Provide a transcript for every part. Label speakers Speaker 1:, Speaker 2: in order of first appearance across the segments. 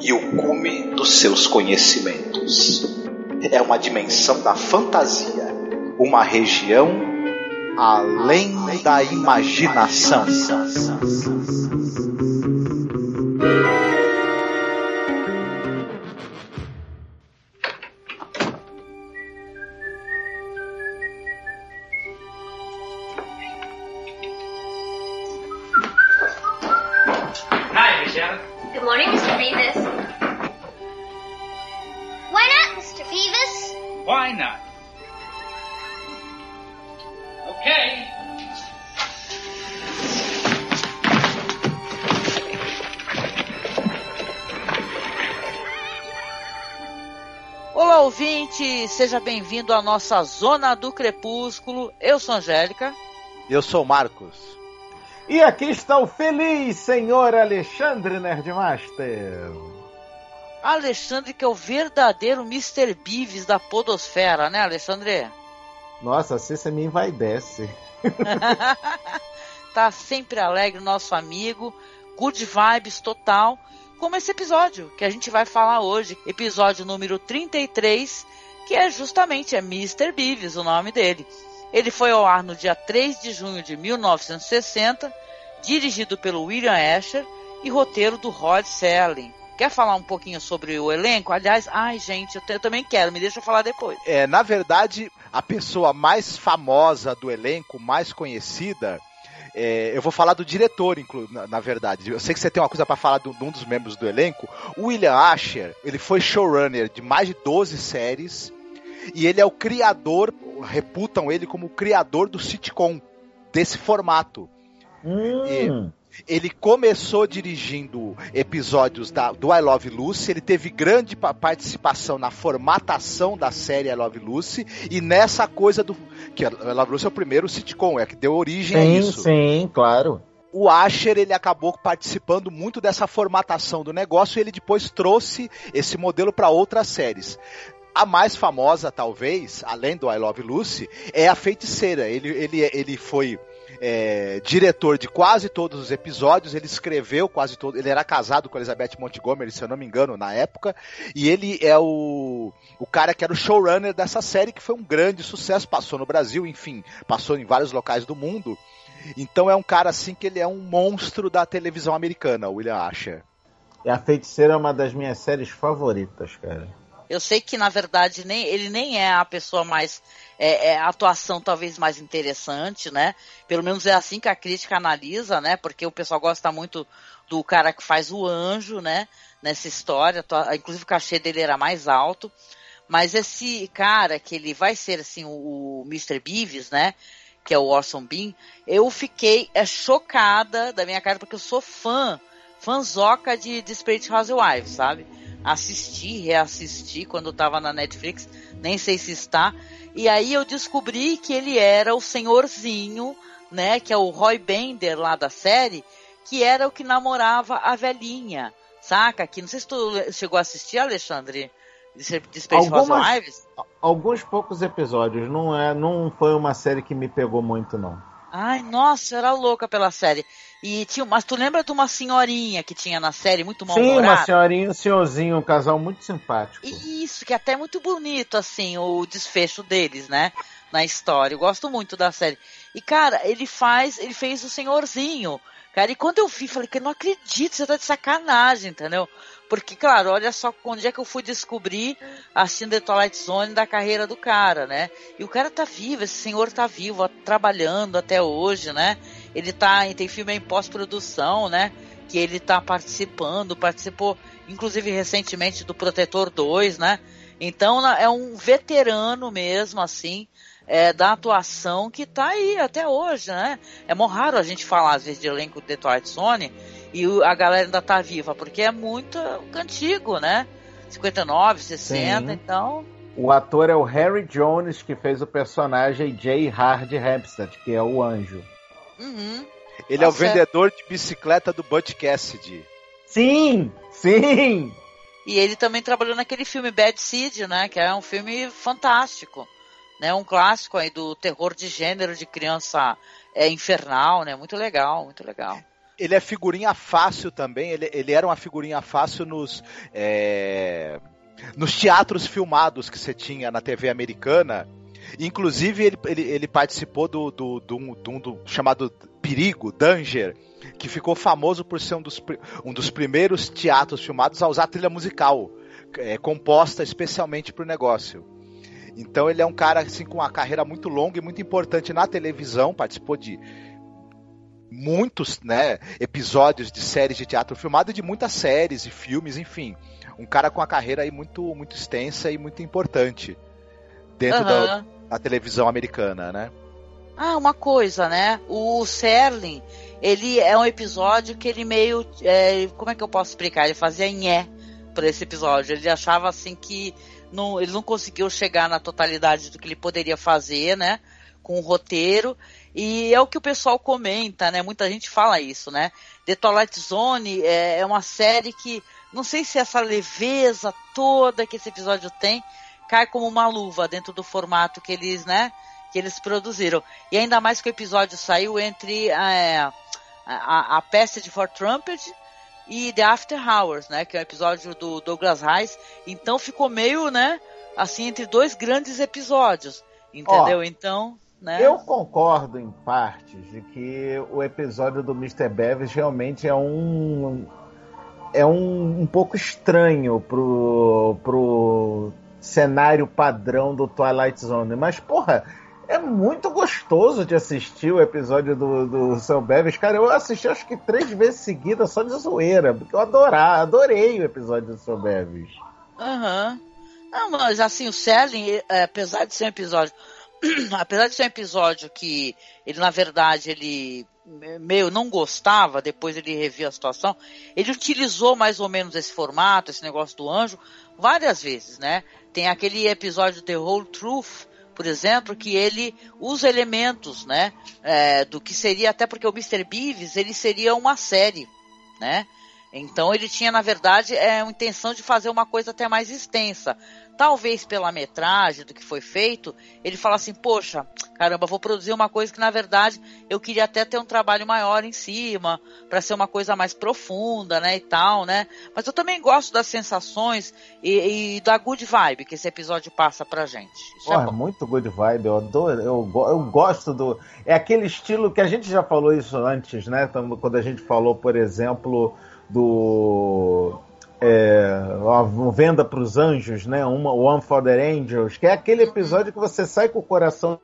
Speaker 1: e o cume dos seus conhecimentos. É uma dimensão da fantasia, uma região além da imaginação.
Speaker 2: Seja bem-vindo à nossa Zona do Crepúsculo. Eu sou Angélica.
Speaker 3: Eu sou Marcos.
Speaker 4: E aqui está o feliz senhor Alexandre Nerdmaster.
Speaker 2: Alexandre, que é o verdadeiro Mr. Beavis da Podosfera, né, Alexandre?
Speaker 4: Nossa, assim você me envaidece.
Speaker 2: tá sempre alegre, nosso amigo. Good vibes total como esse episódio que a gente vai falar hoje, episódio número 33, que é justamente é Mr. Beavis, o nome dele. Ele foi ao ar no dia 3 de junho de 1960, dirigido pelo William Asher e roteiro do Rod Serling. Quer falar um pouquinho sobre o elenco? Aliás, ai gente, eu, eu também quero, me deixa eu falar depois.
Speaker 3: É, na verdade, a pessoa mais famosa do elenco, mais conhecida, é, eu vou falar do diretor, na, na, verdade. Eu sei que você tem uma coisa para falar de um dos membros do elenco. O William Asher, ele foi showrunner de mais de 12 séries e ele é o criador, reputam ele como o criador do sitcom, desse formato.
Speaker 4: Hum.
Speaker 3: Ele começou dirigindo episódios da, do I Love Lucy, ele teve grande participação na formatação da série I Love Lucy e nessa coisa do. que I Love Lucy é o primeiro sitcom, é que deu origem
Speaker 4: sim,
Speaker 3: a isso.
Speaker 4: Sim, claro
Speaker 3: o Asher ele acabou participando muito dessa formatação do negócio e ele depois trouxe esse modelo para outras séries. A mais famosa, talvez, além do I Love Lucy, é a Feiticeira. Ele, ele, ele foi é, diretor de quase todos os episódios, ele escreveu quase todos. Ele era casado com Elizabeth Montgomery, se eu não me engano, na época. E ele é o, o cara que era o showrunner dessa série, que foi um grande sucesso. Passou no Brasil, enfim, passou em vários locais do mundo. Então é um cara assim que ele é um monstro da televisão americana, William Asher.
Speaker 4: E a Feiticeira é uma das minhas séries favoritas, cara.
Speaker 2: Eu sei que, na verdade, nem, ele nem é a pessoa mais. É, é, a atuação talvez mais interessante, né? Pelo menos é assim que a crítica analisa, né? Porque o pessoal gosta muito do cara que faz o anjo, né? Nessa história. Inclusive o cachê dele era mais alto. Mas esse cara, que ele vai ser assim, o, o Mr. Beavis, né? Que é o Orson Bean, eu fiquei é, chocada da minha cara, porque eu sou fã, fãzoca de Desperate Housewives, sabe? Assisti, reassisti quando estava na Netflix, nem sei se está. E aí eu descobri que ele era o senhorzinho, né, que é o Roy Bender lá da série, que era o que namorava a velhinha, saca? Que não sei se tu chegou a assistir, Alexandre,
Speaker 4: Space Algumas, Alguns poucos episódios, não é, não foi uma série que me pegou muito não.
Speaker 2: Ai, nossa, eu era louca pela série. E tinha, mas tu lembra de uma senhorinha que tinha na série, muito mal Sim,
Speaker 4: uma senhorinha, um senhorzinho, um casal muito simpático.
Speaker 2: Isso, que é até muito bonito, assim, o desfecho deles, né? Na história. Eu gosto muito da série. E, cara, ele faz, ele fez o senhorzinho. Cara, e quando eu vi, falei que não acredito, você tá de sacanagem, entendeu? Porque, claro, olha só onde é que eu fui descobrir assistindo The Twilight Zone da carreira do cara, né? E o cara tá vivo, esse senhor tá vivo, trabalhando até hoje, né? Ele tá, tem filme em pós-produção, né? Que ele tá participando, participou, inclusive recentemente do Protetor 2, né? Então é um veterano mesmo, assim, é, da atuação que tá aí até hoje, né? É mó raro a gente falar, às vezes, de elenco de Twilight Zone e a galera ainda tá viva, porque é muito antigo, né? 59, 60, Sim. então.
Speaker 4: O ator é o Harry Jones, que fez o personagem J. Hard Hempstead, que é o anjo.
Speaker 3: Uhum. Ele tá é o certo. vendedor de bicicleta do Butch Cassidy.
Speaker 4: Sim, sim.
Speaker 2: E ele também trabalhou naquele filme Bad Seed, né? Que é um filme fantástico, né? Um clássico aí do terror de gênero de criança é, infernal, né? Muito legal, muito legal.
Speaker 3: Ele é figurinha fácil também. Ele, ele era uma figurinha fácil nos é, nos teatros filmados que você tinha na TV americana. Inclusive, ele, ele, ele participou do, do, do, do, do chamado Perigo, Danger, que ficou famoso por ser um dos, um dos primeiros teatros filmados a usar trilha musical, é, composta especialmente para o negócio. Então ele é um cara assim, com uma carreira muito longa e muito importante na televisão, participou de muitos né, episódios de séries de teatro filmado e de muitas séries e filmes, enfim. Um cara com uma carreira aí muito, muito extensa e muito importante dentro uhum. da, da televisão americana, né?
Speaker 2: Ah, uma coisa, né? O Serling, ele é um episódio que ele meio. É, como é que eu posso explicar? Ele fazia nhé para esse episódio. Ele achava assim que não, ele não conseguiu chegar na totalidade do que ele poderia fazer, né? Com o roteiro. E é o que o pessoal comenta, né? Muita gente fala isso, né? The Twilight Zone é, é uma série que. Não sei se essa leveza toda que esse episódio tem cai como uma luva dentro do formato que eles, né? Que eles produziram. E ainda mais que o episódio saiu entre é, a, a, a Passage for Trumpet e The After Hours, né? Que é o um episódio do Douglas Rice. Então ficou meio, né? Assim, entre dois grandes episódios. Entendeu? então. Né?
Speaker 4: Eu concordo em partes de que o episódio do Mr. Bevis realmente é um. É um, um pouco estranho pro, pro cenário padrão do Twilight Zone. Mas, porra, é muito gostoso de assistir o episódio do, do Sam Bevis. Cara, eu assisti acho que três vezes seguidas só de zoeira, porque eu adorar, adorei o episódio do Sam Bevis.
Speaker 2: Aham. Uhum. Mas assim, o Selling, é, apesar de ser um episódio. apesar de ser um episódio que ele, na verdade, ele meio não gostava, depois ele revia a situação, ele utilizou mais ou menos esse formato, esse negócio do anjo, várias vezes, né? Tem aquele episódio The Whole Truth, por exemplo, que ele usa elementos, né, é, do que seria até porque o Mr. Beavis ele seria uma série, né? Então ele tinha na verdade é, a intenção de fazer uma coisa até mais extensa talvez pela metragem do que foi feito, ele fala assim, poxa, caramba, vou produzir uma coisa que na verdade eu queria até ter um trabalho maior em cima, para ser uma coisa mais profunda, né, e tal, né? Mas eu também gosto das sensações e, e da good vibe que esse episódio passa pra gente.
Speaker 4: Isso é, muito good vibe, eu adoro, eu, eu gosto do... É aquele estilo que a gente já falou isso antes, né, quando a gente falou, por exemplo, do é, uma venda para os anjos, né? Uma One for the Angels, que é aquele episódio que você sai com o coração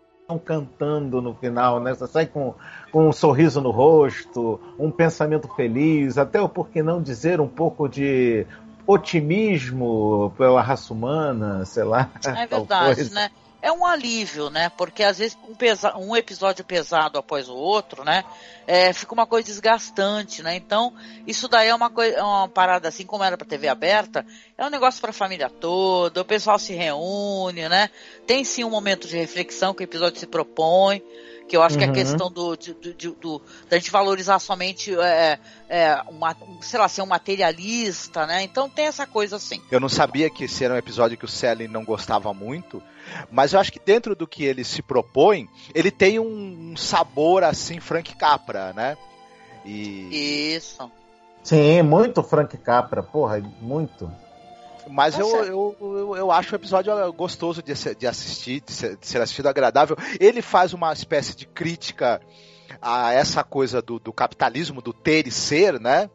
Speaker 4: cantando no final, né? Você sai com, com um sorriso no rosto, um pensamento feliz, até por que não dizer um pouco de otimismo pela raça humana, sei lá.
Speaker 2: É verdade, né? É um alívio, né? Porque às vezes um, pesa um episódio pesado após o outro, né? É, fica uma coisa desgastante, né? Então, isso daí é uma, coisa, é uma parada assim, como era para TV aberta, é um negócio para a família toda, o pessoal se reúne, né? Tem sim um momento de reflexão que o episódio se propõe que eu acho uhum. que a questão do, do, do, do, da gente valorizar somente é, é, uma, sei lá, ser um materialista, né? Então tem essa coisa assim.
Speaker 3: Eu não sabia que esse era um episódio que o Sally não gostava muito, mas eu acho que dentro do que ele se propõe, ele tem um sabor assim, Frank Capra, né?
Speaker 2: E... Isso.
Speaker 4: Sim, muito Frank Capra, porra, muito.
Speaker 3: Mas eu, eu, eu, eu, acho o episódio gostoso de, de assistir, de ser, de ser, assistido agradável. Ele faz uma espécie de crítica a essa coisa do, do capitalismo, do ter e ser, né?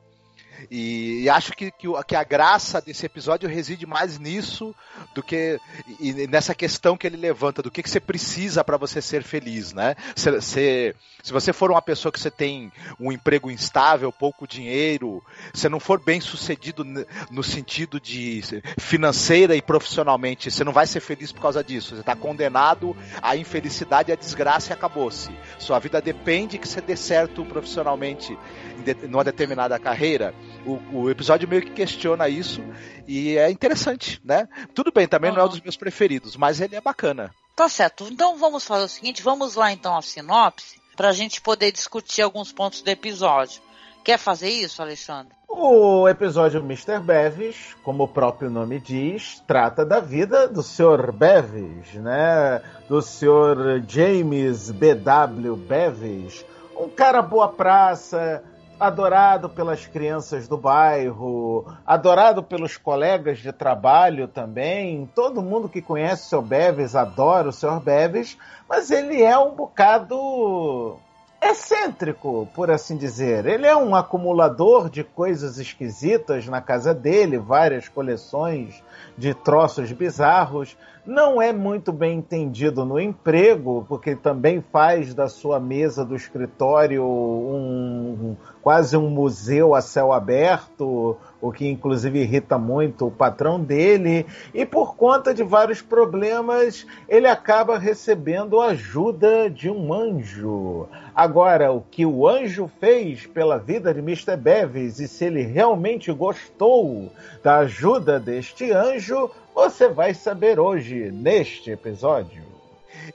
Speaker 3: E, e acho que, que, que, a graça desse episódio reside mais nisso do que e nessa questão que ele levanta do que, que você precisa para você ser feliz, né? Se, se, se, você for uma pessoa que você tem um emprego instável, pouco dinheiro, você não for bem sucedido no sentido de financeira e profissionalmente, você não vai ser feliz por causa disso. Você está condenado à infelicidade e à desgraça e acabou-se. Sua vida depende que você dê certo profissionalmente em de, numa determinada carreira. O, o, episódio meio que questiona isso e é interessante, né? Tudo bem, também uhum. não é um dos meus preferidos, mas ele é bacana.
Speaker 2: Tá certo. Então vamos fazer o seguinte, vamos lá então a sinopse para a gente poder discutir alguns pontos do episódio. Quer fazer isso, Alexandre?
Speaker 4: O episódio Mr. Bevis, como o próprio nome diz, trata da vida do Sr. Bevis, né? Do Sr. James B.W. Bevis, um cara boa praça, adorado pelas crianças do bairro, adorado pelos colegas de trabalho também. Todo mundo que conhece o Sr. Beves adora o Sr. Beves, mas ele é um bocado excêntrico, por assim dizer. Ele é um acumulador de coisas esquisitas na casa dele, várias coleções de troços bizarros. Não é muito bem entendido no emprego, porque também faz da sua mesa do escritório um, quase um museu a céu aberto, o que inclusive irrita muito o patrão dele, e por conta de vários problemas, ele acaba recebendo ajuda de um anjo. Agora, o que o anjo fez pela vida de Mr. Bevis e se ele realmente gostou da ajuda deste anjo, você vai saber hoje neste episódio.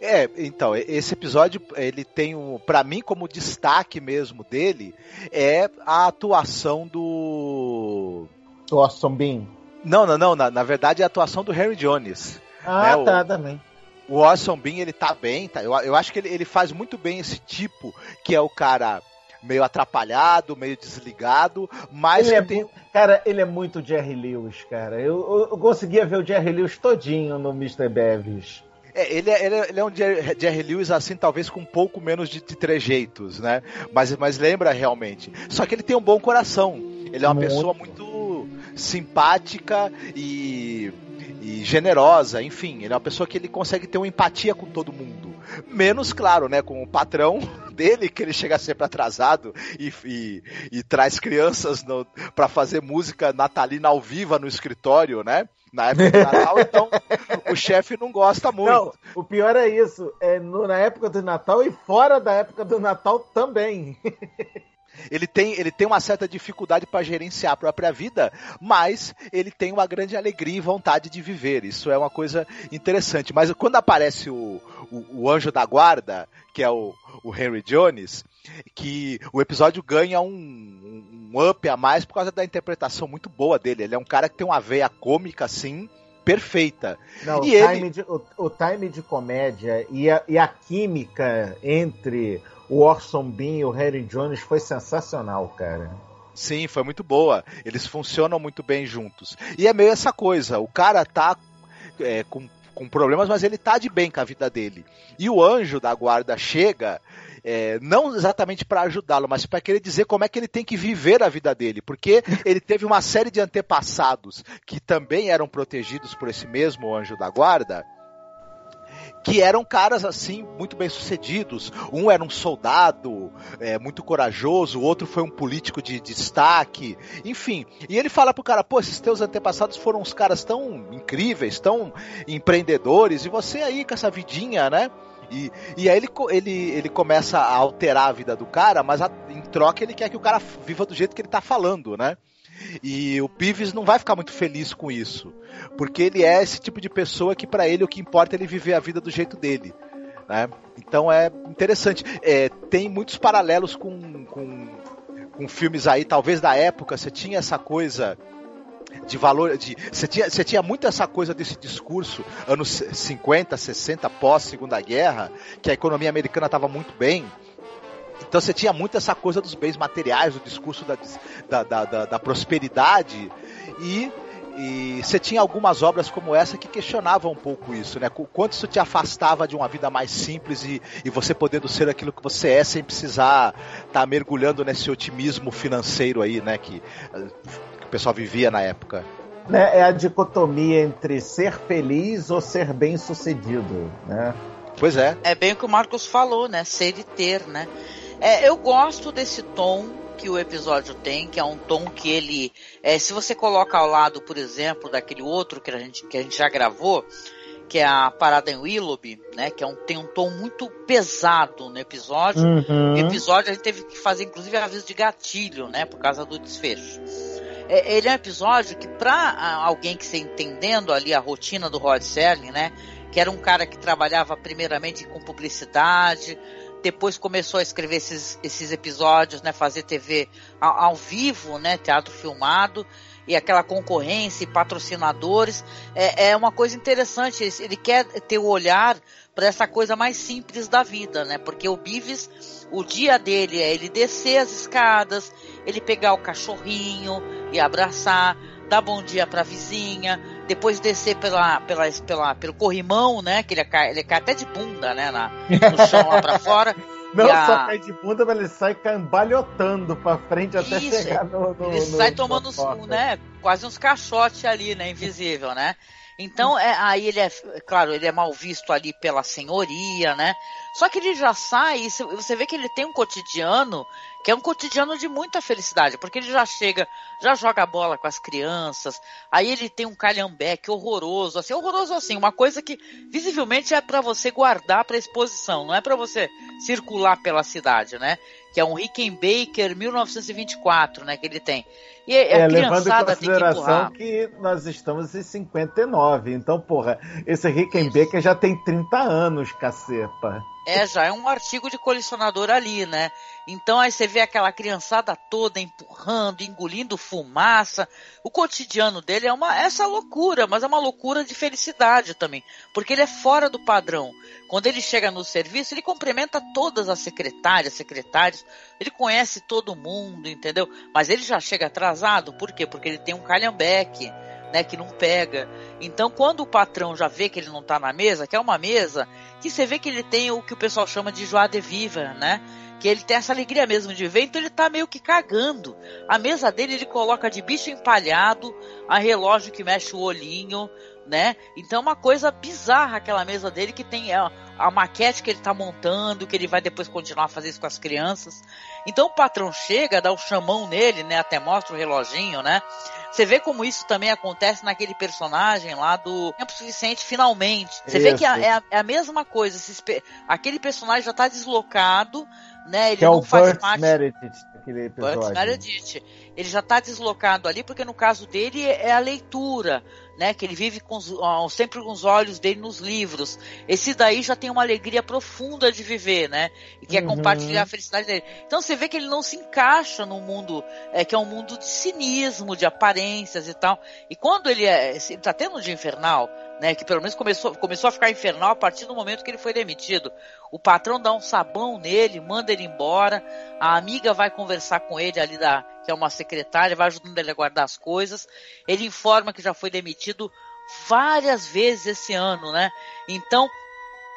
Speaker 3: É, então, esse episódio, ele tem, um, para mim, como destaque mesmo dele, é a atuação do...
Speaker 4: Do Austin Bean.
Speaker 3: Não, não, não, na, na verdade é a atuação do Harry Jones.
Speaker 4: Ah, né? tá, o, também.
Speaker 3: O Orson Bean, ele tá bem, tá? Eu, eu acho que ele, ele faz muito bem esse tipo, que é o cara meio atrapalhado, meio desligado, mas
Speaker 4: ele é
Speaker 3: tem...
Speaker 4: Cara, ele é muito Jerry Lewis, cara. Eu, eu, conseguia ver o Jerry Lewis todinho no Mr. Bevis.
Speaker 3: É, ele, é, ele, é, ele é um Jerry, Jerry Lewis assim, talvez com um pouco menos de, de trejeitos, né? Mas, mas lembra realmente. Só que ele tem um bom coração. Ele é uma muito. pessoa muito simpática e, e generosa, enfim, ele é uma pessoa que ele consegue ter uma empatia com todo mundo. Menos, claro, né, com o patrão dele, que ele chega sempre atrasado e, e, e traz crianças para fazer música natalina ao vivo no escritório, né? na época do Natal, então o chefe não gosta muito. Não,
Speaker 4: o pior é isso, é no, na época do Natal e fora da época do Natal também.
Speaker 3: Ele tem, ele tem uma certa dificuldade para gerenciar a própria vida, mas ele tem uma grande alegria e vontade de viver. Isso é uma coisa interessante. Mas quando aparece o, o, o anjo da guarda, que é o, o Henry Jones, que o episódio ganha um, um, up a mais por causa da interpretação muito boa dele. Ele é um cara que tem uma veia cômica assim perfeita.
Speaker 4: Não, e o, ele... time de, o, o, time de comédia e a, e a química entre o Orson Bean e o Harry Jones foi sensacional, cara.
Speaker 3: Sim, foi muito boa. Eles funcionam muito bem juntos. E é meio essa coisa, o cara tá é, com, com problemas, mas ele tá de bem com a vida dele. E o anjo da guarda chega é, não exatamente para ajudá-lo, mas para querer dizer como é que ele tem que viver a vida dele, porque ele teve uma série de antepassados que também eram protegidos por esse mesmo anjo da guarda que eram caras assim muito bem sucedidos. Um era um soldado é, muito corajoso, o outro foi um político de, de, destaque, enfim. E ele fala pro cara: pô, esses teus antepassados foram uns caras tão incríveis, tão empreendedores, e você aí com essa vidinha, né? E, e aí ele, ele, ele começa a alterar a vida do cara, mas a, em troca ele quer que o cara viva do jeito que ele tá falando, né? E o Pives não vai ficar muito feliz com isso, porque ele é esse tipo de pessoa que para ele o que importa é ele viver a vida do jeito dele. Né? Então é interessante. É, tem muitos paralelos com, com, com filmes aí, talvez da época, você tinha essa coisa de valor, de você tinha, você tinha muito essa coisa desse discurso anos 50, 60 pós Segunda Guerra, que a economia americana estava muito bem. Então você tinha muito essa coisa dos bens materiais, o discurso da, da, da, da, da prosperidade e e você tinha algumas obras como essa que questionavam um pouco isso, né? O quanto isso te afastava de uma vida mais simples e, e você podendo ser aquilo que você é sem precisar estar tá mergulhando nesse otimismo financeiro aí, né? Que, que o pessoal vivia na época.
Speaker 4: Né, é a dicotomia entre ser feliz ou ser bem sucedido, né?
Speaker 3: Pois é.
Speaker 2: É bem o que o Marcos falou, né? Ser e ter, né? É, eu gosto desse tom que o episódio tem, que é um tom que ele, é, se você coloca ao lado, por exemplo, daquele outro que a gente, que a gente já gravou, que é a parada em Willoughby, né? Que é um, tem um tom muito pesado no episódio.
Speaker 4: Uhum.
Speaker 2: Episódio a gente teve que fazer, inclusive, aviso de gatilho, né? Por causa do desfecho. É, ele é um episódio que, para alguém que se entendendo ali a rotina do Rod Serling, né? Que era um cara que trabalhava primeiramente com publicidade, depois começou a escrever esses, esses episódios, né? Fazer TV ao, ao vivo, né? Teatro filmado e aquela concorrência e patrocinadores é, é uma coisa interessante. Ele, quer ter o olhar para essa coisa mais simples da vida, né? Porque o Bives, o dia dele é ele descer as escadas, ele pegar o cachorrinho e abraçar, dar bom dia para a vizinha, depois descer pela, pela, pela, pelo corrimão, né? Que ele cai, ele cai até de bunda, né? Na, no chão lá para fora.
Speaker 4: Não
Speaker 2: a...
Speaker 4: só cai de bunda, mas ele sai cambalhotando pra frente até
Speaker 2: Isso,
Speaker 4: chegar no. no
Speaker 2: ele
Speaker 4: no,
Speaker 2: sai tomando uns, né, quase uns caixotes ali, né? Invisível, né? Então, é, aí ele é, claro, ele é mal visto ali pela senhoria, né? Só que ele já sai, você vê que ele tem um cotidiano que é um cotidiano de muita felicidade, porque ele já chega, já joga bola com as crianças, aí ele tem um calhambeque horroroso, assim, horroroso assim, uma coisa que visivelmente é para você guardar para exposição, não é para você circular pela cidade, né? Que é um Rickenbacker 1924, né, que ele tem. E
Speaker 4: é, levando em consideração que, que, nós estamos em 59, então, porra, esse Rickenbacker já tem 30 anos, caceta.
Speaker 2: É, já é um artigo de colecionador ali, né? Então aí você vê aquela criançada toda empurrando, engolindo fumaça. O cotidiano dele é uma essa loucura, mas é uma loucura de felicidade também, porque ele é fora do padrão. Quando ele chega no serviço, ele cumprimenta todas as secretárias, secretários, ele conhece todo mundo, entendeu? Mas ele já chega atrasado, por quê? Porque ele tem um calhambeque né, que não pega. Então, quando o patrão já vê que ele não está na mesa, que é uma mesa que você vê que ele tem o que o pessoal chama de joie de né? Que ele tem essa alegria mesmo de ver, então ele tá meio que cagando. A mesa dele ele coloca de bicho empalhado, a relógio que mexe o olhinho, né? Então é uma coisa bizarra aquela mesa dele que tem a, maquete que ele tá montando, que ele vai depois continuar a fazer isso com as crianças. Então o patrão chega, dá o um chamão nele, né? Até mostra o reloginho, né? Você vê como isso também acontece naquele personagem lá do Tempo Suficiente Finalmente. Você vê que é, é, a, é a, mesma coisa. Aquele personagem já tá deslocado, né? Ele
Speaker 4: que
Speaker 2: não
Speaker 4: é o
Speaker 2: faz
Speaker 4: Burt
Speaker 2: parte.
Speaker 4: Meredith, aquele episódio.
Speaker 2: Burt Meredith. Ele já tá deslocado ali, porque no caso dele é a leitura né? Que ele vive com os, sempre com os olhos dele nos livros. Esse daí já tem uma alegria profunda de viver, né? E quer uhum. compartilhar a felicidade dele. Então você vê que ele não se encaixa no mundo é, que é um mundo de cinismo, de aparências e tal. E quando ele é, ele tá tendo um dia infernal, né? Que pelo menos começou, começou a ficar infernal a partir do momento que ele foi demitido. O patrão dá um sabão nele, manda ele embora. A amiga vai conversar com ele ali da que é uma secretária, vai ajudando ele a guardar as coisas. Ele informa que já foi demitido várias vezes esse ano, né? Então,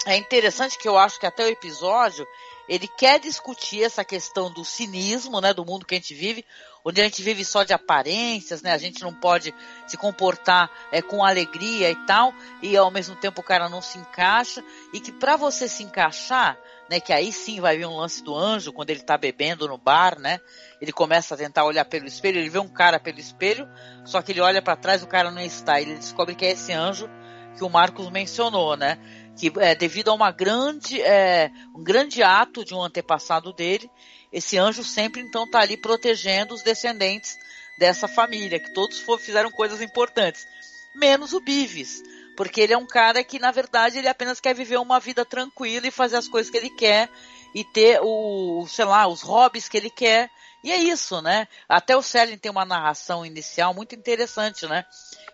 Speaker 2: é interessante que eu acho que até o episódio ele quer discutir essa questão do cinismo, né, do mundo que a gente vive, onde a gente vive só de aparências, né? A gente não pode se comportar é, com alegria e tal, e ao mesmo tempo o cara não se encaixa, e que para você se encaixar, né, que aí sim vai vir um lance do anjo quando ele tá bebendo no bar, né? Ele começa a tentar olhar pelo espelho, ele vê um cara pelo espelho, só que ele olha para trás, o cara não está, ele descobre que é esse anjo que o Marcos mencionou, né? Que é devido a uma grande, é, um grande ato de um antepassado dele, esse anjo sempre então está ali protegendo os descendentes dessa família, que todos fizeram coisas importantes, menos o Bives, porque ele é um cara que na verdade ele apenas quer viver uma vida tranquila e fazer as coisas que ele quer e ter o, sei lá, os hobbies que ele quer. E é isso, né? Até o Selling tem uma narração inicial muito interessante, né?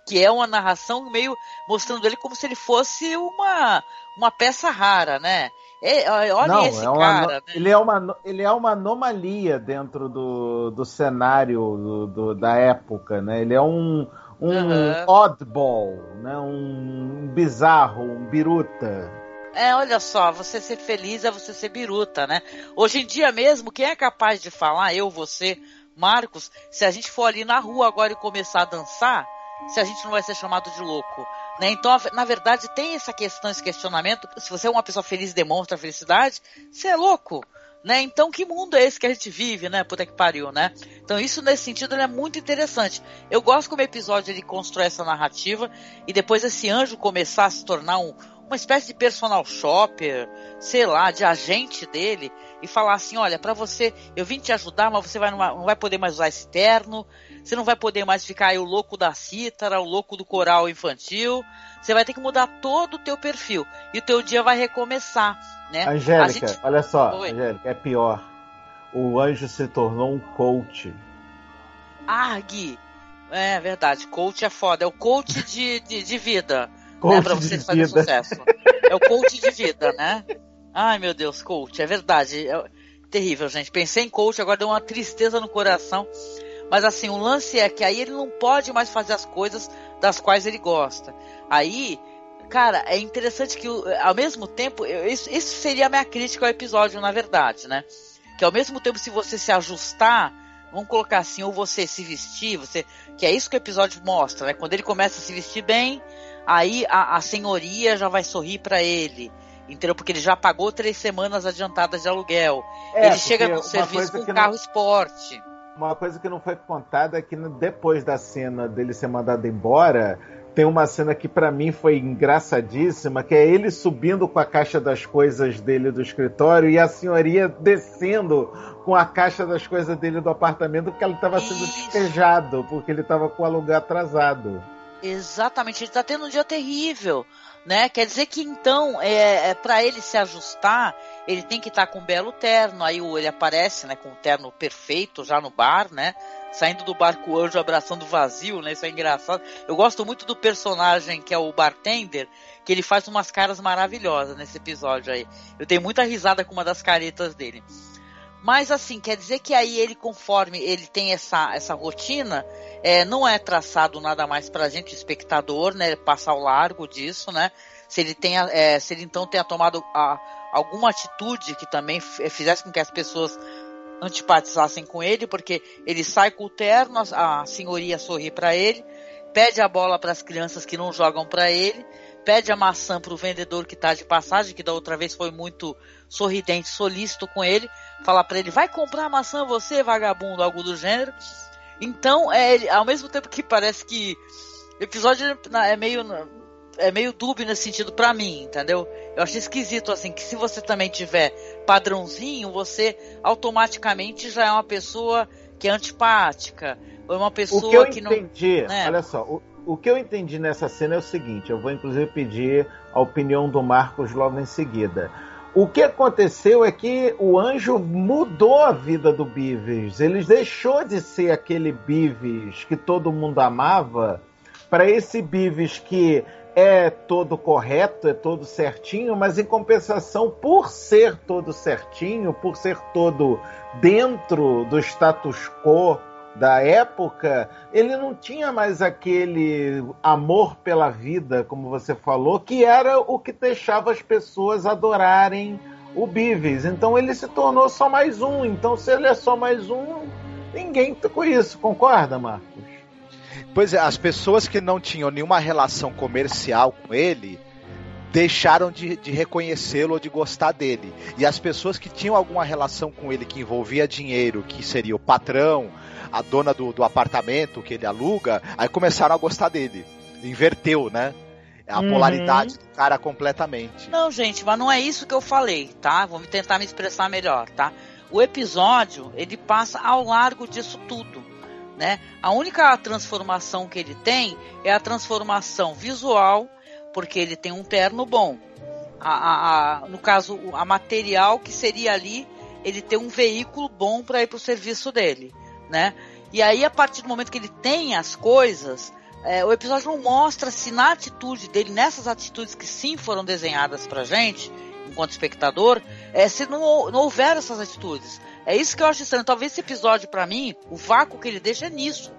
Speaker 2: Que é uma narração meio mostrando ele como se ele fosse uma, uma peça rara, né? É, olha
Speaker 4: Não,
Speaker 2: esse
Speaker 4: é uma,
Speaker 2: cara. Né?
Speaker 4: Ele, é uma, ele é uma anomalia dentro do, do cenário do, do da época, né? Ele é um, um uhum. oddball, né? um bizarro, um biruta.
Speaker 2: É, olha só, você ser feliz é você ser biruta, né? Hoje em dia mesmo, quem é capaz de falar, eu, você, Marcos, se a gente for ali na rua agora e começar a dançar, se a gente não vai ser chamado de louco, né? Então, na verdade, tem essa questão, esse questionamento. Se você é uma pessoa feliz e demonstra felicidade, você é louco, Né? Então, que mundo é esse que a gente vive, né? Puta que pariu, né? Então, isso nesse sentido é muito interessante. Eu gosto como o episódio ele constrói essa narrativa e depois esse anjo começar a se tornar um, uma espécie de personal shopper, sei lá, de agente dele e falar assim, olha, para você, eu vim te ajudar, mas você vai, não vai poder mais usar esse terno, você não vai poder mais ficar aí o louco da cítara, o louco do coral infantil, você vai ter que mudar todo o teu perfil e o teu dia vai recomeçar, né?
Speaker 4: Angélica, gente... olha só, Oi. Angélica, é pior. O anjo se tornou um coach.
Speaker 2: Ah, Gui, é verdade, coach é foda, é o coach de, de, de vida, coach né, pra você fazer vida. sucesso. É o coach de vida, né? Ai, meu Deus, coach, é verdade. É terrível, gente. Pensei em coach, agora deu uma tristeza no coração. Mas assim, o lance é que aí ele não pode mais fazer as coisas das quais ele gosta. Aí, cara, é interessante que ao mesmo tempo, isso, isso seria a minha crítica ao episódio, na verdade, né? Que ao mesmo tempo, se você se ajustar, vamos colocar assim, ou você se vestir, você. Que é isso que o episódio mostra, né? Quando ele começa a se vestir bem, aí a, a senhoria já vai sorrir para ele entendeu? Porque ele já pagou três semanas adiantadas de aluguel. É, ele chega no serviço com carro não... esporte.
Speaker 4: Uma coisa que não foi contada é que depois da cena dele ser mandado embora, tem uma cena que para mim foi engraçadíssima, que é ele subindo com a caixa das coisas dele do escritório e a senhoria descendo com a caixa das coisas dele do apartamento porque ele estava sendo despejado, porque ele estava com o aluguel atrasado.
Speaker 2: Exatamente, ele está tendo um dia terrível né? Quer dizer que então, é, é para ele se ajustar, ele tem que estar tá com um belo terno. Aí ele aparece, né, com o um terno perfeito já no bar, né? Saindo do bar com o anjo abraçando o vazio, né? Isso é engraçado. Eu gosto muito do personagem que é o bartender, que ele faz umas caras maravilhosas nesse episódio aí. Eu tenho muita risada com uma das caretas dele. Mas assim, quer dizer que aí ele, conforme ele tem essa, essa rotina, é, não é traçado nada mais pra gente, espectador, né? Passar ao largo disso, né? Se ele tenha, é, se ele então tenha tomado a, alguma atitude que também fizesse com que as pessoas antipatizassem com ele, porque ele sai com o terno, a, a senhoria sorri para ele, pede a bola para as crianças que não jogam para ele, pede a maçã para o vendedor que está de passagem, que da outra vez foi muito sorridente, solícito com ele, falar para ele, vai comprar maçã você, vagabundo, algo do gênero. Então, é, ao mesmo tempo que parece que o episódio é meio é meio dúbio nesse sentido para mim, entendeu? Eu acho esquisito assim que se você também tiver padrãozinho, você automaticamente já é uma pessoa que é antipática, ou é uma pessoa
Speaker 4: o que, eu
Speaker 2: que
Speaker 4: entendi, não, né? olha só, o, o que eu entendi nessa cena é o seguinte, eu vou inclusive pedir a opinião do Marcos logo em seguida. O que aconteceu é que o anjo mudou a vida do Beavis. Ele deixou de ser aquele Beavis que todo mundo amava para esse Beavis que é todo correto, é todo certinho, mas em compensação, por ser todo certinho, por ser todo dentro do status quo da época, ele não tinha mais aquele amor pela vida, como você falou, que era o que deixava as pessoas adorarem o Beavis. Então ele se tornou só mais um. Então, se ele é só mais um, ninguém tá com isso, concorda, Marcos?
Speaker 3: Pois é, as pessoas que não tinham nenhuma relação comercial com ele deixaram de, de reconhecê-lo ou de gostar dele. E as pessoas que tinham alguma relação com ele que envolvia dinheiro, que seria o patrão, a dona do, do apartamento que ele aluga, aí começaram a gostar dele. Inverteu, né? A uhum. polaridade do cara completamente.
Speaker 2: Não, gente, mas não é isso que eu falei, tá? Vou tentar me expressar melhor, tá? O episódio, ele passa ao largo disso tudo, né? A única transformação que ele tem é a transformação visual, porque ele tem um terno bom. A, a, a, no caso, a material que seria ali, ele tem um veículo bom para ir para o serviço dele né? E aí, a partir do momento que ele tem as coisas, é, o episódio não mostra se na atitude dele, nessas atitudes que sim foram desenhadas pra gente, enquanto espectador, é, se não, não houver essas atitudes. É isso que eu acho estranho. Talvez esse episódio, para mim, o vácuo que ele deixa é nisso.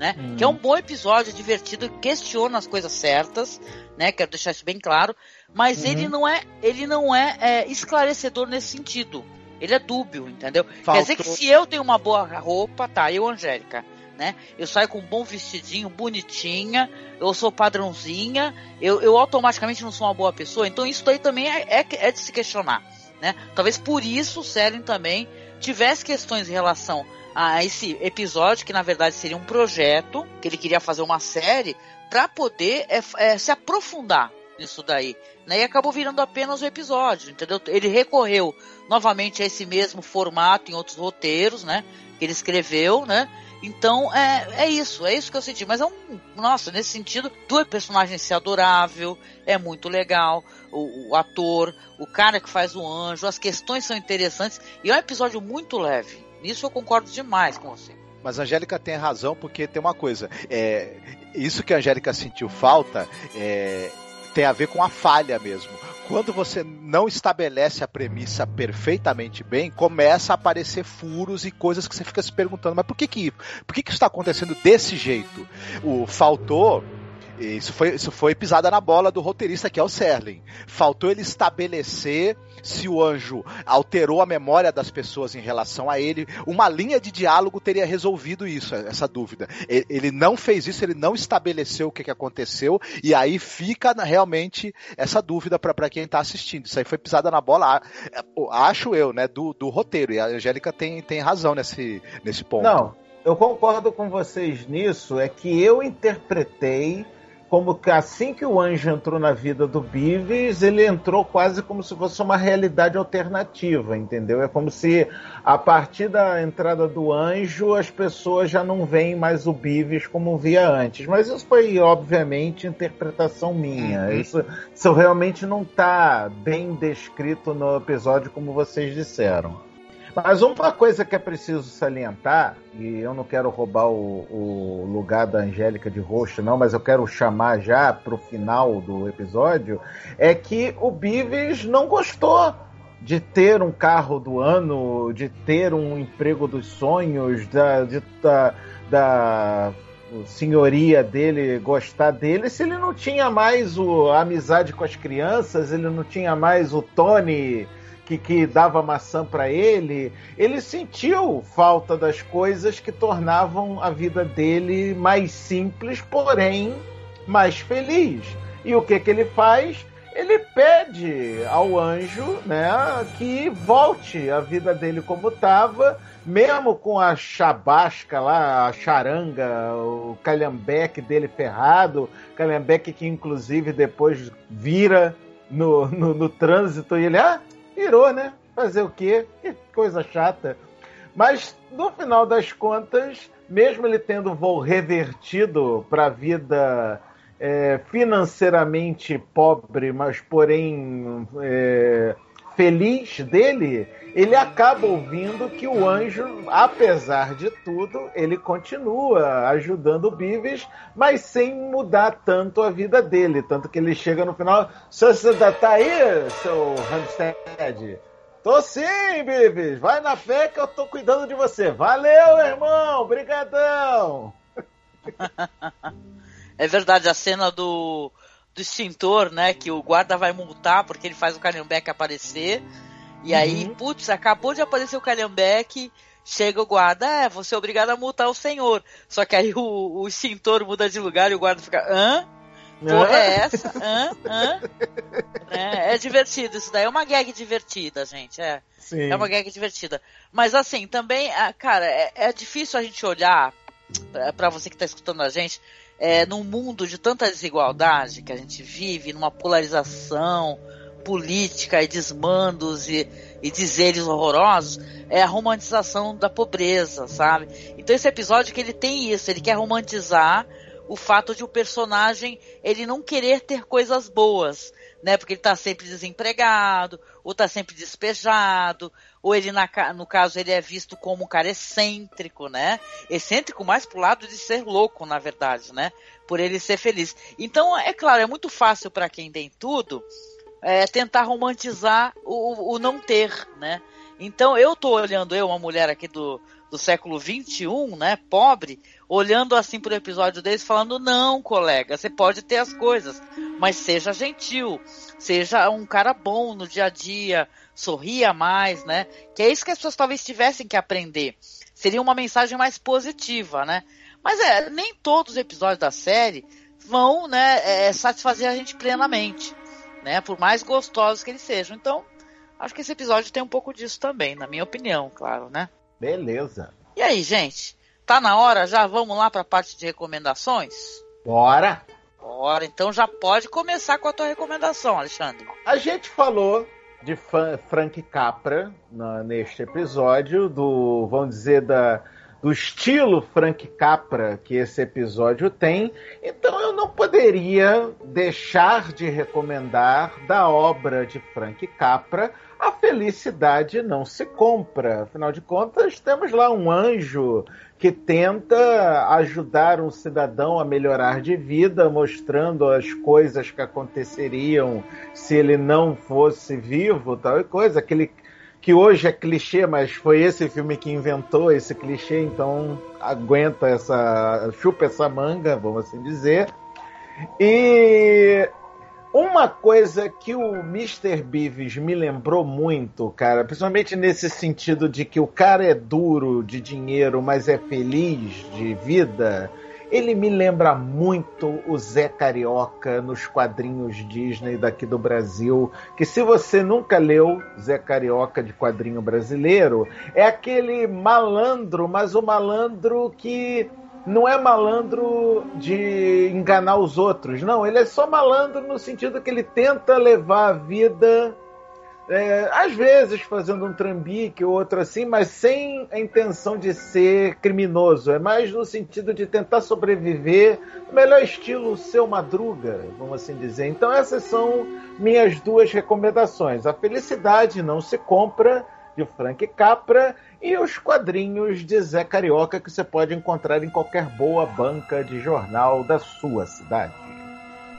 Speaker 2: Né? Hum. Que é um bom episódio, divertido, questiona as coisas certas, né? Quero deixar isso bem claro. Mas uhum. ele não é, ele não é, é esclarecedor nesse sentido. Ele é dúbio, entendeu? Faltou... Quer dizer que se eu tenho uma boa roupa, tá, eu, Angélica, né? Eu saio com um bom vestidinho, bonitinha, eu sou padrãozinha, eu, eu automaticamente não sou uma boa pessoa, então isso daí também é, é, é de se questionar. né? Talvez por isso o Seren também tivesse questões em relação a esse episódio, que na verdade seria um projeto, que ele queria fazer uma série, para poder é, é, se aprofundar nisso daí. Né? E acabou virando apenas o episódio, entendeu? Ele recorreu novamente a esse mesmo formato em outros roteiros, né? Que ele escreveu, né? Então é, é isso, é isso que eu senti. Mas é um. Nossa, nesse sentido, do personagem ser adorável, é muito legal. O, o, ator, o cara que faz o anjo, as questões são interessantes. E é um episódio muito leve. Nisso eu concordo demais com você.
Speaker 3: Mas a Angélica tem razão, porque tem uma coisa. É, isso que a Angélica sentiu falta é, tem a ver com a falha mesmo. Quando você não estabelece a premissa perfeitamente bem, começa a aparecer furos e coisas que você fica se perguntando, mas por que que, por que, que isso está acontecendo desse jeito? O faltou isso foi, isso foi pisada na bola do roteirista, que é o Serling. Faltou ele estabelecer se o anjo alterou a memória das pessoas em relação a ele. Uma linha de diálogo teria resolvido isso, essa dúvida. Ele não fez isso, ele não estabeleceu o que, que aconteceu, e aí fica realmente essa dúvida para quem está assistindo. Isso aí foi pisada na bola, acho eu, né, do, do roteiro. E a Angélica tem, tem razão nesse, nesse ponto.
Speaker 4: Não, eu concordo com vocês nisso, é que eu interpretei como que assim que o anjo entrou na vida do Beavis, ele entrou quase como se fosse uma realidade alternativa, entendeu? É como se a partir da entrada do anjo as pessoas já não veem mais o Beavis como via antes. Mas isso foi, obviamente, interpretação minha. Uhum. Isso, isso realmente não está bem descrito no episódio como vocês disseram. Mas uma coisa que é preciso salientar, e eu não quero roubar o, o lugar da Angélica de Roxo, não, mas eu quero chamar já para o final do episódio, é que o Bives não gostou de ter um carro do ano, de ter um emprego dos sonhos, da, de, da, da senhoria dele gostar dele, se ele não tinha mais o, a amizade com as crianças, ele não tinha mais o Tony que, que dava maçã para ele, ele sentiu falta das coisas que tornavam a vida dele mais simples, porém mais feliz. E o que, que ele faz? Ele pede ao anjo né, que volte a vida dele como estava, mesmo com a chabasca lá, a charanga, o calhambeque dele ferrado, calhambeque que inclusive depois vira no, no, no trânsito e ele, ah, virou, né? Fazer o quê? Que coisa chata. Mas no final das contas, mesmo ele tendo voo revertido para a vida é, financeiramente pobre, mas porém é, feliz dele, ele acaba ouvindo que o anjo, apesar de tudo, ele continua ajudando o Bives, mas sem mudar tanto a vida dele. Tanto que ele chega no final, você ainda tá aí, seu Hamstead? Tô sim, Bives. Vai na fé que eu tô cuidando de você. Valeu, irmão. Obrigadão.
Speaker 2: é verdade, a cena do, do extintor, né? Que o guarda vai multar porque ele faz o Calhambeque aparecer. E aí, uhum. putz, acabou de aparecer o Calhambeque, chega o guarda, é, você é obrigado a multar o senhor. Só que aí o, o extintor muda de lugar e o guarda fica, hã? Porra é essa? Hã? Hã? É, é, divertido, isso daí é uma gag divertida, gente. É, Sim. é uma gag divertida. Mas assim, também, ah, cara, é, é difícil a gente olhar para você que está escutando a gente, é, num mundo de tanta desigualdade que a gente vive, numa polarização, política e desmandos e, e dizeres horrorosos é a romantização da pobreza, sabe? Então esse episódio que ele tem isso, ele quer romantizar o fato de o personagem ele não querer ter coisas boas, né? Porque ele tá sempre desempregado, ou tá sempre despejado, ou ele, na, no caso, ele é visto como um cara excêntrico, né? Excêntrico mais pro lado de ser louco, na verdade, né? Por ele ser feliz. Então, é claro, é muito fácil para quem tem tudo é, tentar romantizar o, o, não ter, né? Então eu tô olhando, eu, uma mulher aqui do, do século 21, né, pobre, olhando assim pro episódio deles, falando, não, colega, você pode ter as coisas, mas seja gentil, seja um cara bom no dia a dia, sorria mais, né? Que é isso que as pessoas talvez tivessem que aprender. Seria uma mensagem mais positiva, né? Mas é, nem todos os episódios da série vão, né, é, satisfazer a gente plenamente né? Por mais gostosos que eles sejam. Então, Acho que esse episódio tem um pouco disso também, na minha opinião, claro, né?
Speaker 4: Beleza.
Speaker 2: E aí, gente? Tá na hora? Já vamos lá para a parte de recomendações?
Speaker 4: Bora!
Speaker 2: Bora, então já pode começar com a tua recomendação, Alexandre.
Speaker 4: A gente falou de Frank Capra na, neste episódio, do, vamos dizer, da, do estilo Frank Capra que esse episódio tem, então eu não poderia deixar de recomendar da obra de Frank Capra a felicidade não se compra. Afinal de contas, temos lá um anjo que tenta ajudar um cidadão a melhorar de vida, mostrando as coisas que aconteceriam se ele não fosse vivo, tal e coisa. Aquele que hoje é clichê, mas foi esse filme que inventou esse clichê, então aguenta essa, chupa essa manga, vamos assim dizer. E uma coisa que o Mr. Beavis me lembrou muito, cara, principalmente nesse sentido de que o cara é duro de dinheiro, mas é feliz de vida, ele me lembra muito o Zé Carioca nos quadrinhos Disney daqui do Brasil. Que se você nunca leu Zé Carioca de quadrinho brasileiro, é aquele malandro, mas o malandro que não é malandro de enganar os outros, não. Ele é só malandro no sentido que ele tenta levar a vida, é, às vezes fazendo um trambique ou outro assim, mas sem a intenção de ser criminoso. É mais no sentido de tentar sobreviver, melhor estilo seu madruga, vamos assim dizer. Então essas são minhas duas recomendações. A felicidade não se compra de Frank Capra e os quadrinhos de Zé Carioca que você pode encontrar em qualquer boa banca de jornal da sua cidade.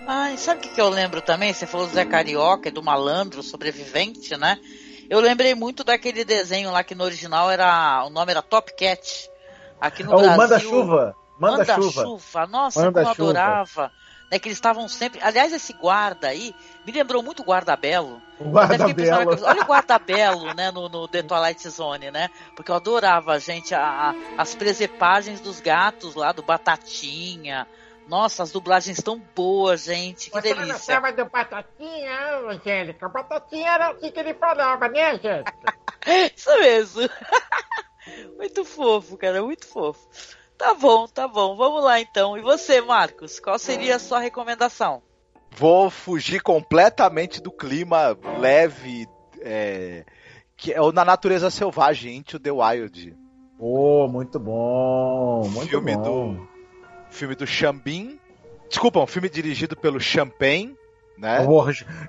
Speaker 2: Ai, sabe o que, que eu lembro também? Você falou do Zé Carioca e do malandro sobrevivente, né? Eu lembrei muito daquele desenho lá que no original era. O nome era Top Cat. Aqui no
Speaker 4: oh,
Speaker 2: Brasil.
Speaker 4: Manda chuva! Manda,
Speaker 2: Manda
Speaker 4: chuva.
Speaker 2: chuva. Nossa,
Speaker 4: Manda
Speaker 2: como eu adorava. Né, que eles estavam sempre. Aliás, esse guarda aí me lembrou muito o Guarda Belo.
Speaker 4: O
Speaker 2: Eu até
Speaker 4: guarda
Speaker 2: fiquei pensando,
Speaker 4: belo.
Speaker 2: Olha o guarda-belo, né, no, no The Twilight Zone, né? Porque eu adorava, gente, a, a- as presepagens dos gatos lá, do Batatinha. Nossa, as dublagens tão boas, gente. Que
Speaker 5: Você
Speaker 2: delícia.
Speaker 5: gostava do Batatinha, Angélica? Batatinha era assim que ele falava, né, gente?
Speaker 2: Isso mesmo. muito fofo, cara, muito fofo. Tá bom, tá bom. Vamos lá então. E você, Marcos? Qual seria a sua recomendação?
Speaker 3: Vou fugir completamente do clima leve, é, que é o Na Natureza Selvagem, Into the Wild.
Speaker 4: Oh, muito bom, muito
Speaker 3: filme
Speaker 4: bom.
Speaker 3: do filme do Xambin. Desculpa, um filme dirigido pelo Champagne, né?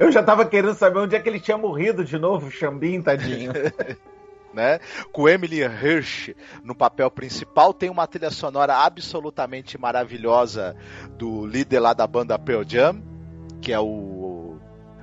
Speaker 4: Eu já tava querendo saber onde é que ele tinha morrido de novo, Xambim, tadinho.
Speaker 3: né? Com Emily Hirsch no papel principal, tem uma trilha sonora absolutamente maravilhosa do líder lá da banda Pearl Jam, que é o,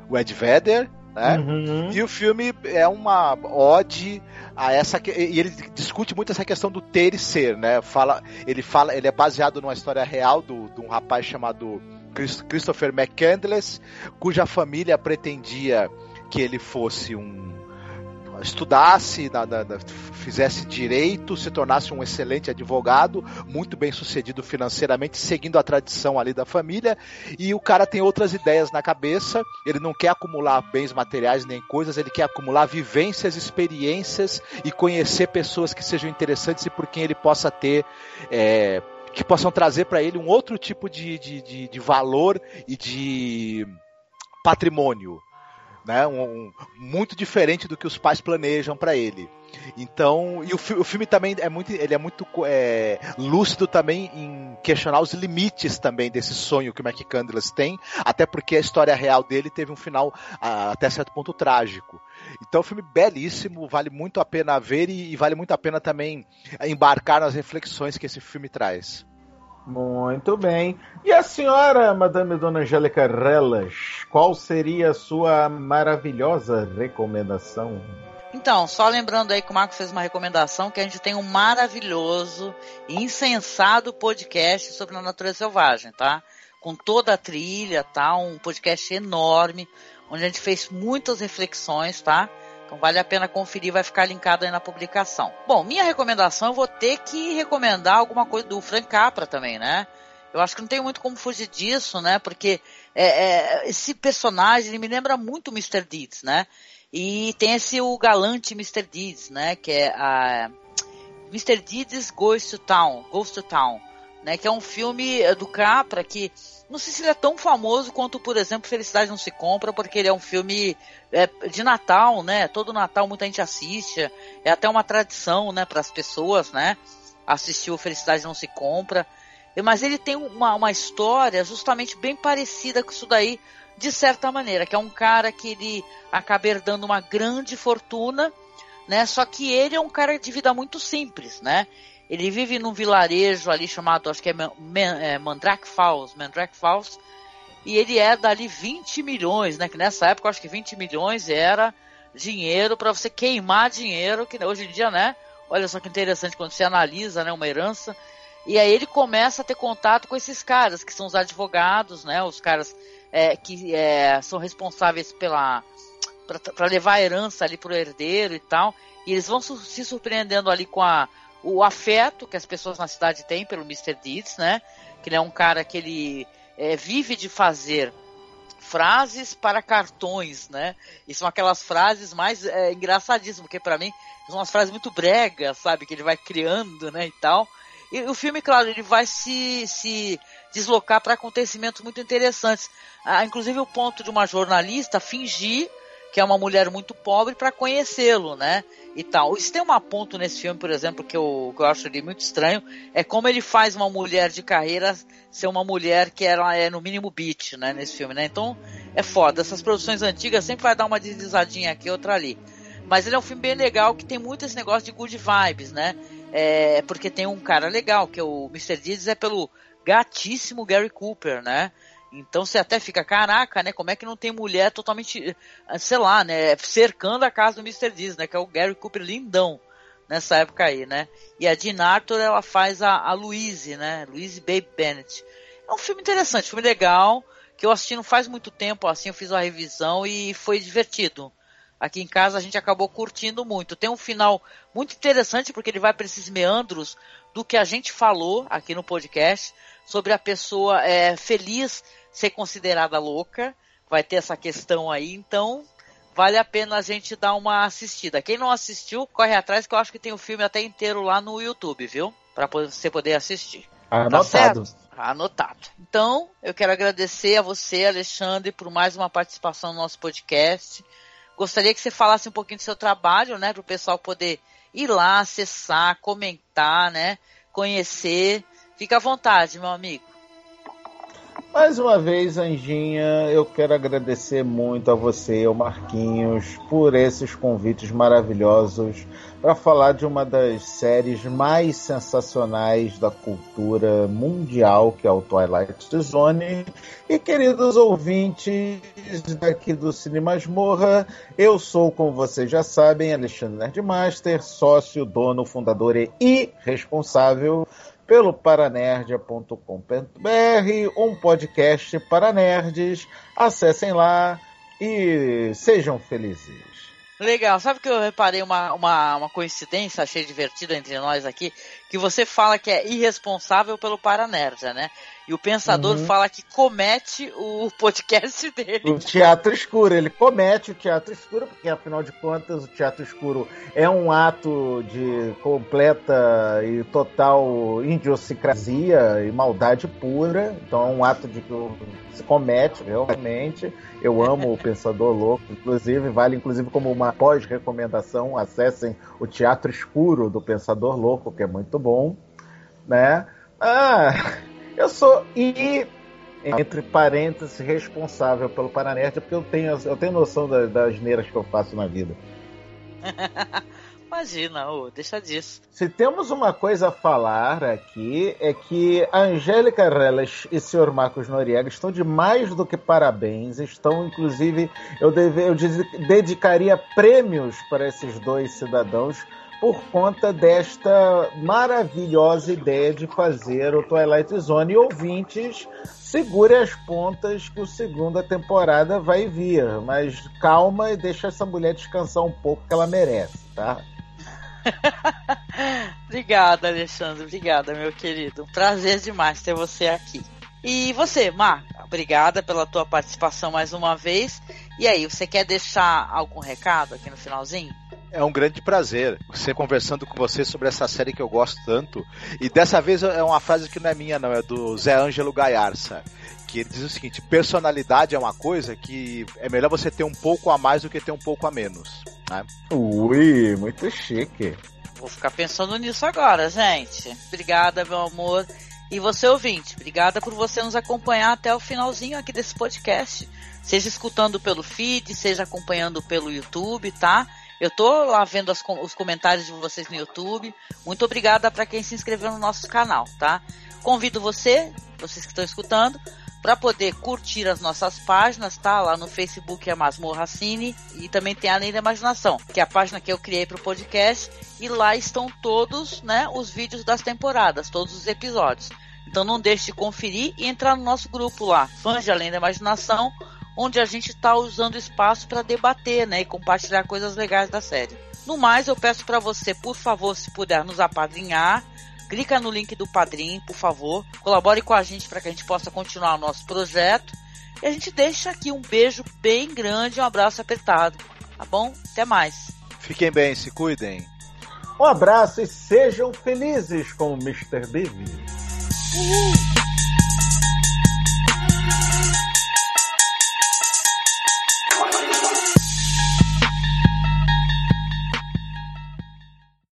Speaker 3: o Ed Vedder, né?
Speaker 4: Uhum.
Speaker 3: E o filme é uma ode a essa que- e ele discute muito essa questão do ter e ser, né? Fala, ele fala, ele é baseado numa história real do, de um rapaz chamado Chris- Christopher McCandless, cuja família pretendia que ele fosse um estudasse, fizesse direito, se tornasse um excelente advogado, muito bem sucedido financeiramente, seguindo a tradição ali da família, e o cara tem outras ideias na cabeça, ele não quer acumular bens materiais nem coisas, ele quer acumular vivências, experiências e conhecer pessoas que sejam interessantes e por quem ele possa ter. é, que possam trazer para ele um outro tipo de, de, de, de valor e de patrimônio. Né? Um, um- muito diferente do que os pais planejam para ele. Então, e o, fi- o filme também é muito, ele é muito é, lúcido também em questionar os limites também desse sonho que o McCandless tem, até porque a história real dele teve um final até certo ponto trágico. Então, é um filme belíssimo, vale muito a pena ver e, e vale muito a pena também embarcar nas reflexões que esse filme traz.
Speaker 4: Muito bem. E a senhora, Madame Dona Angélica Relas, qual seria a sua maravilhosa recomendação?
Speaker 2: Então, só lembrando aí que o Marco fez uma recomendação que a gente tem um maravilhoso e insensado podcast sobre a natureza selvagem, tá? Com toda a trilha, tá? Um podcast enorme, onde a gente fez muitas reflexões, tá? Então vale a pena conferir, vai ficar linkado aí na publicação. Bom, minha recomendação, eu vou ter que recomendar alguma coisa do Frank Capra também, né? Eu acho que não tem muito como fugir disso, né? Porque é, é, esse personagem me lembra muito Mr. Deeds, né? E tem esse o galante Mr. Deeds, né? Que é a Mr. Deeds Goes to Town, Goes to Town, né? Que é um filme do Capra que não sei se ele é tão famoso quanto, por exemplo, Felicidade Não Se Compra, porque ele é um filme é, de Natal, né? Todo Natal muita gente assiste, é até uma tradição, né, para as pessoas, né? Assistir o Felicidade Não Se Compra. Mas ele tem uma, uma história justamente bem parecida com isso daí, de certa maneira, que é um cara que ele acaba herdando uma grande fortuna, né? Só que ele é um cara de vida muito simples, né? Ele vive num vilarejo ali chamado, acho que é, é Mandrake Falls, Mandrake Falls, e ele é dali 20 milhões, né? Que nessa época acho que 20 milhões era dinheiro para você queimar dinheiro, que hoje em dia, né? Olha só que interessante quando você analisa, né, uma herança. E aí ele começa a ter contato com esses caras, que são os advogados, né? Os caras é, que é, são responsáveis pela para levar a herança ali pro herdeiro e tal. E eles vão su se surpreendendo ali com a o afeto que as pessoas na cidade têm pelo Mr. Deeds, né? Que ele é um cara que ele é, vive de fazer frases para cartões, né? E são aquelas frases mais é, engraçadíssimas, porque para mim são umas frases muito bregas, sabe? Que ele vai criando, né? E tal. E o filme, claro, ele vai se, se deslocar para acontecimentos muito interessantes. Ah, inclusive o ponto de uma jornalista fingir que é uma mulher muito pobre para conhecê-lo, né? E tal. Isso tem um ponto nesse filme, por exemplo, que eu, que eu acho ele muito estranho, é como ele faz uma mulher de carreira ser uma mulher que ela é no mínimo beat, né, nesse filme, né? Então, é foda. Essas produções antigas sempre vai dar uma deslizadinha aqui, outra ali. Mas ele é um filme bem legal que tem muito esse negócio de good vibes, né? É, porque tem um cara legal, que é o Mr. Deeds, é pelo gatíssimo Gary Cooper, né? Então você até fica, caraca, né? Como é que não tem mulher totalmente, sei lá, né? Cercando a casa do Mr. Deeds, né? Que é o Gary Cooper lindão nessa época aí, né? E a Jean Arthur, ela faz a, a Louise, né? Louise Babe Bennett. É um filme interessante, filme legal, que eu assisti não faz muito tempo, assim, eu fiz uma revisão e foi divertido. Aqui em casa a gente acabou curtindo muito. Tem um final muito interessante, porque ele vai para esses meandros do que a gente falou aqui no podcast sobre a pessoa é, feliz ser considerada louca. Vai ter essa questão aí, então vale a pena a gente dar uma assistida. Quem não assistiu, corre atrás que eu acho que tem o filme até inteiro lá no YouTube, viu? Para você poder assistir.
Speaker 4: Anotado.
Speaker 2: Tá Anotado. Então, eu quero agradecer a você, Alexandre, por mais uma participação no nosso podcast. Gostaria que você falasse um pouquinho do seu trabalho, né, para o pessoal poder ir lá, acessar, comentar, né, conhecer. Fica à vontade, meu amigo.
Speaker 4: Mais uma vez, Anjinha, eu quero agradecer muito a você, o Marquinhos, por esses convites maravilhosos para falar de uma das séries mais sensacionais da cultura mundial, que é o Twilight Zone. E queridos ouvintes daqui do Cine Masmorra, eu sou, como vocês já sabem, Alexandre Nerdmaster, sócio, dono, fundador e responsável pelo paranerdia.com.br, um podcast para nerds. Acessem lá e sejam felizes.
Speaker 2: Legal, sabe que eu reparei uma, uma, uma coincidência, achei divertida entre nós aqui, que você fala que é irresponsável pelo Paranerdia, né? E o pensador uhum. fala que comete o podcast dele.
Speaker 4: O teatro escuro, ele comete o teatro escuro, porque afinal de contas o teatro escuro é um ato de completa e total idiosincrasia e maldade pura. Então é um ato de que se comete realmente. Eu amo o Pensador Louco, inclusive, vale inclusive como uma pós-recomendação, acessem o Teatro Escuro do Pensador Louco, que é muito bom, né? Ah, eu sou e entre parênteses responsável pelo Paranerd, porque eu tenho, eu tenho noção das, das neiras que eu faço na vida.
Speaker 2: Imagina, oh, deixa disso.
Speaker 4: Se temos uma coisa a falar aqui, é que a Angélica Reles e o Sr. Marcos Noriega estão de mais do que parabéns. Estão, inclusive, eu, deve, eu dedicaria prêmios para esses dois cidadãos por conta desta maravilhosa ideia de fazer o Twilight Zone. E ouvintes, segure as pontas que o segunda temporada vai vir. Mas calma e deixa essa mulher descansar um pouco que ela merece, tá?
Speaker 2: Obrigada, Alexandre. Obrigada, meu querido. Prazer demais ter você aqui. E você, Mar, Obrigada pela tua participação mais uma vez. E aí, você quer deixar algum recado aqui no finalzinho?
Speaker 3: É um grande prazer ser conversando com você sobre essa série que eu gosto tanto. E dessa vez é uma frase que não é minha, não, é do Zé Ângelo Gaiarsa. Que ele diz o seguinte: personalidade é uma coisa que é melhor você ter um pouco a mais do que ter um pouco a menos. Né?
Speaker 4: Ui, muito chique.
Speaker 2: Vou ficar pensando nisso agora, gente. Obrigada, meu amor. E você, ouvinte, obrigada por você nos acompanhar até o finalzinho aqui desse podcast. Seja escutando pelo feed, seja acompanhando pelo YouTube, tá? Eu tô lá vendo as, os comentários de vocês no YouTube. Muito obrigada para quem se inscreveu no nosso canal, tá? Convido você, vocês que estão escutando, para poder curtir as nossas páginas, tá? Lá no Facebook é Masmorra Cine e também tem Além da Imaginação, que é a página que eu criei para o podcast e lá estão todos, né, os vídeos das temporadas, todos os episódios. Então não deixe de conferir e entrar no nosso grupo lá, Fãs de Além da Imaginação, onde a gente está usando espaço para debater, né, e compartilhar coisas legais da série. No mais, eu peço para você, por favor, se puder nos apadrinhar, clica no link do Padrim, por favor, colabore com a gente para que a gente possa continuar o nosso projeto. E a gente deixa aqui um beijo bem grande, um abraço apertado, tá bom? Até mais.
Speaker 3: Fiquem bem, se cuidem.
Speaker 4: Um abraço e sejam felizes com o Mr. Baby.
Speaker 2: Uhul.